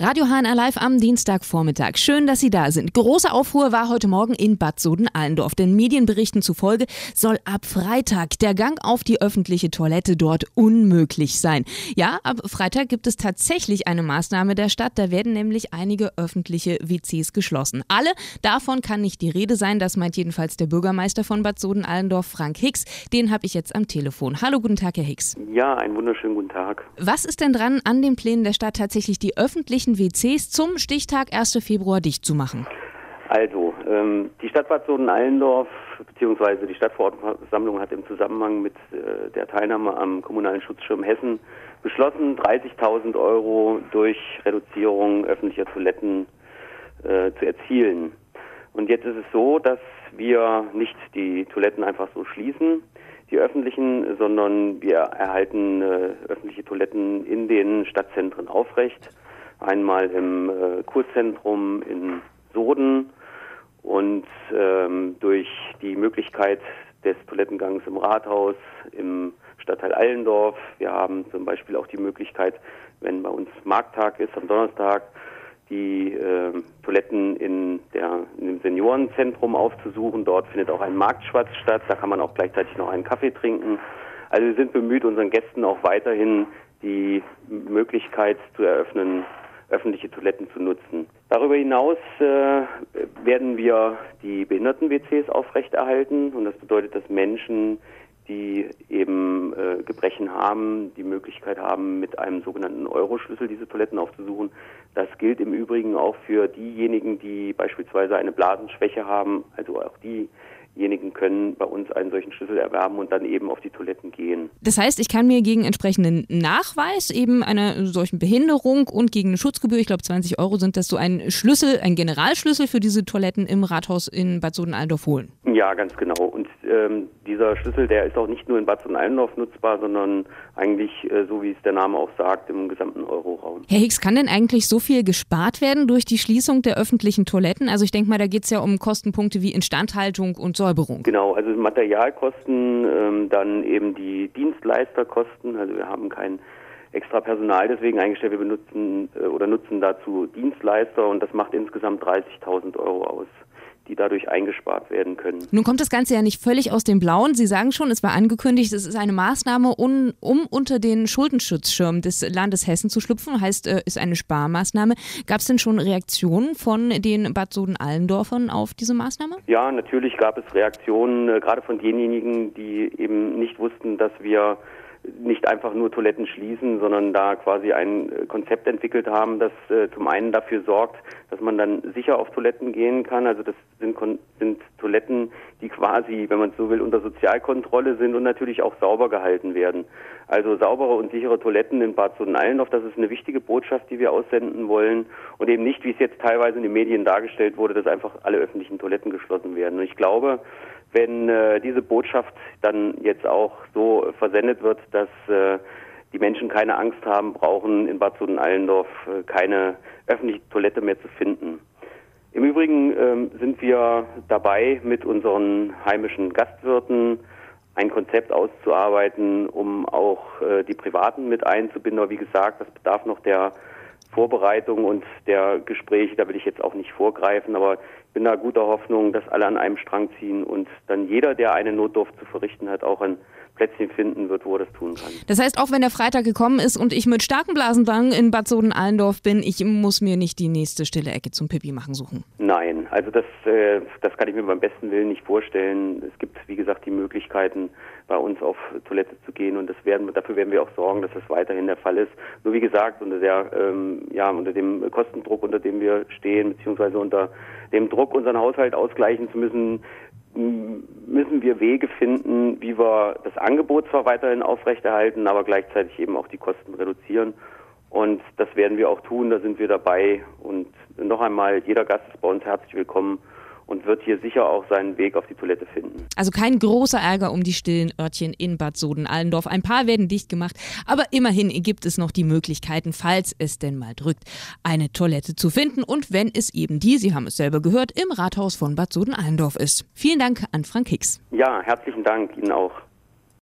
Radio HNR Live am Dienstagvormittag. Schön, dass Sie da sind. Große Aufruhr war heute Morgen in Bad Soden-Allendorf. Den Medienberichten zufolge soll ab Freitag der Gang auf die öffentliche Toilette dort unmöglich sein. Ja, ab Freitag gibt es tatsächlich eine Maßnahme der Stadt. Da werden nämlich einige öffentliche WCs geschlossen. Alle davon kann nicht die Rede sein. Das meint jedenfalls der Bürgermeister von Bad Soden-Allendorf, Frank Hicks. Den habe ich jetzt am Telefon. Hallo, guten Tag, Herr Hicks. Ja, einen wunderschönen guten Tag. Was ist denn dran an den Plänen der Stadt tatsächlich die öffentlichen WCs zum Stichtag 1. Februar dicht zu machen? Also, ähm, die Stadt Bad Soden-Allendorf bzw. die Stadtverordnetenversammlung hat im Zusammenhang mit äh, der Teilnahme am kommunalen Schutzschirm Hessen beschlossen, 30.000 Euro durch Reduzierung öffentlicher Toiletten äh, zu erzielen. Und jetzt ist es so, dass wir nicht die Toiletten einfach so schließen, die öffentlichen, sondern wir erhalten äh, öffentliche Toiletten in den Stadtzentren aufrecht. Einmal im äh, Kurzentrum in Soden und ähm, durch die Möglichkeit des Toilettengangs im Rathaus, im Stadtteil Allendorf. Wir haben zum Beispiel auch die Möglichkeit, wenn bei uns Markttag ist am Donnerstag, die äh, Toiletten in, der, in dem Seniorenzentrum aufzusuchen. Dort findet auch ein Marktschwatz statt. Da kann man auch gleichzeitig noch einen Kaffee trinken. Also wir sind bemüht, unseren Gästen auch weiterhin die Möglichkeit zu eröffnen, öffentliche Toiletten zu nutzen. Darüber hinaus äh, werden wir die Behinderten-WCs aufrechterhalten und das bedeutet, dass Menschen, die eben äh, Gebrechen haben, die Möglichkeit haben, mit einem sogenannten Euroschlüssel diese Toiletten aufzusuchen. Das gilt im Übrigen auch für diejenigen, die beispielsweise eine Blasenschwäche haben, also auch die diejenigen können bei uns einen solchen Schlüssel erwerben und dann eben auf die Toiletten gehen. Das heißt, ich kann mir gegen entsprechenden Nachweis eben einer solchen Behinderung und gegen eine Schutzgebühr, ich glaube 20 Euro sind das so ein Schlüssel, ein Generalschlüssel für diese Toiletten im Rathaus in Bad Soden-Allendorf holen. Ja, ganz genau. Und ähm, dieser Schlüssel, der ist auch nicht nur in Bad Soden-Allendorf nutzbar, sondern eigentlich, äh, so wie es der Name auch sagt, im gesamten Euroraum. Herr Hicks, kann denn eigentlich so viel gespart werden durch die Schließung der öffentlichen Toiletten? Also ich denke mal, da geht es ja um Kostenpunkte wie Instandhaltung und Säuberung. Genau, also Materialkosten, ähm, dann eben die Dienstleisterkosten. Also wir haben kein extra Personal deswegen eingestellt. Wir benutzen äh, oder nutzen dazu Dienstleister und das macht insgesamt 30.000 Euro aus die dadurch eingespart werden können. Nun kommt das Ganze ja nicht völlig aus dem Blauen. Sie sagen schon, es war angekündigt, es ist eine Maßnahme, um, um unter den Schuldenschutzschirm des Landes Hessen zu schlüpfen, heißt, äh, ist eine Sparmaßnahme. Gab es denn schon Reaktionen von den Bad Soden-Allendorfern auf diese Maßnahme? Ja, natürlich gab es Reaktionen, äh, gerade von denjenigen, die eben nicht wussten, dass wir nicht einfach nur Toiletten schließen, sondern da quasi ein äh, Konzept entwickelt haben, das äh, zum einen dafür sorgt, dass man dann sicher auf Toiletten gehen kann. Also das sind, sind Toiletten, die quasi, wenn man so will, unter Sozialkontrolle sind und natürlich auch sauber gehalten werden. Also saubere und sichere Toiletten in Bad Soden-Allendorf, das ist eine wichtige Botschaft, die wir aussenden wollen und eben nicht, wie es jetzt teilweise in den Medien dargestellt wurde, dass einfach alle öffentlichen Toiletten geschlossen werden. Und ich glaube, wenn äh, diese Botschaft dann jetzt auch so versendet wird, dass äh, die Menschen keine Angst haben brauchen, in Bad Soden-Allendorf äh, keine öffentliche Toilette mehr zu finden. Im Übrigen ähm, sind wir dabei, mit unseren heimischen Gastwirten ein Konzept auszuarbeiten, um auch äh, die Privaten mit einzubinden. Aber wie gesagt, das bedarf noch der Vorbereitung und der Gespräche. Da will ich jetzt auch nicht vorgreifen, aber bin da guter Hoffnung, dass alle an einem Strang ziehen und dann jeder, der eine Notdurft zu verrichten hat, auch ein Plätzchen finden wird, wo er das tun kann. Das heißt, auch wenn der Freitag gekommen ist und ich mit starken Blasendrang in Bad Soden-Allendorf bin, ich muss mir nicht die nächste stille Ecke zum Pipi machen suchen. Nein, also das, äh, das kann ich mir beim besten Willen nicht vorstellen. Es gibt, wie gesagt, die Möglichkeiten, bei uns auf Toilette zu gehen und das werden, dafür werden wir auch sorgen, dass das weiterhin der Fall ist. Nur wie gesagt, unter der, ähm, ja, unter dem Kostendruck, unter dem wir stehen, beziehungsweise unter dem Druck, unseren Haushalt ausgleichen zu müssen, müssen wir Wege finden, wie wir das Angebot zwar weiterhin aufrechterhalten, aber gleichzeitig eben auch die Kosten reduzieren. Und das werden wir auch tun, da sind wir dabei. Und noch einmal, jeder Gast ist bei uns herzlich willkommen und wird hier sicher auch seinen Weg auf die Toilette finden. Also kein großer Ärger um die stillen Örtchen in Bad Soden-Allendorf. Ein paar werden dicht gemacht, aber immerhin gibt es noch die Möglichkeiten, falls es denn mal drückt, eine Toilette zu finden und wenn es eben die, Sie haben es selber gehört, im Rathaus von Bad Soden-Allendorf ist. Vielen Dank an Frank Hicks. Ja, herzlichen Dank Ihnen auch.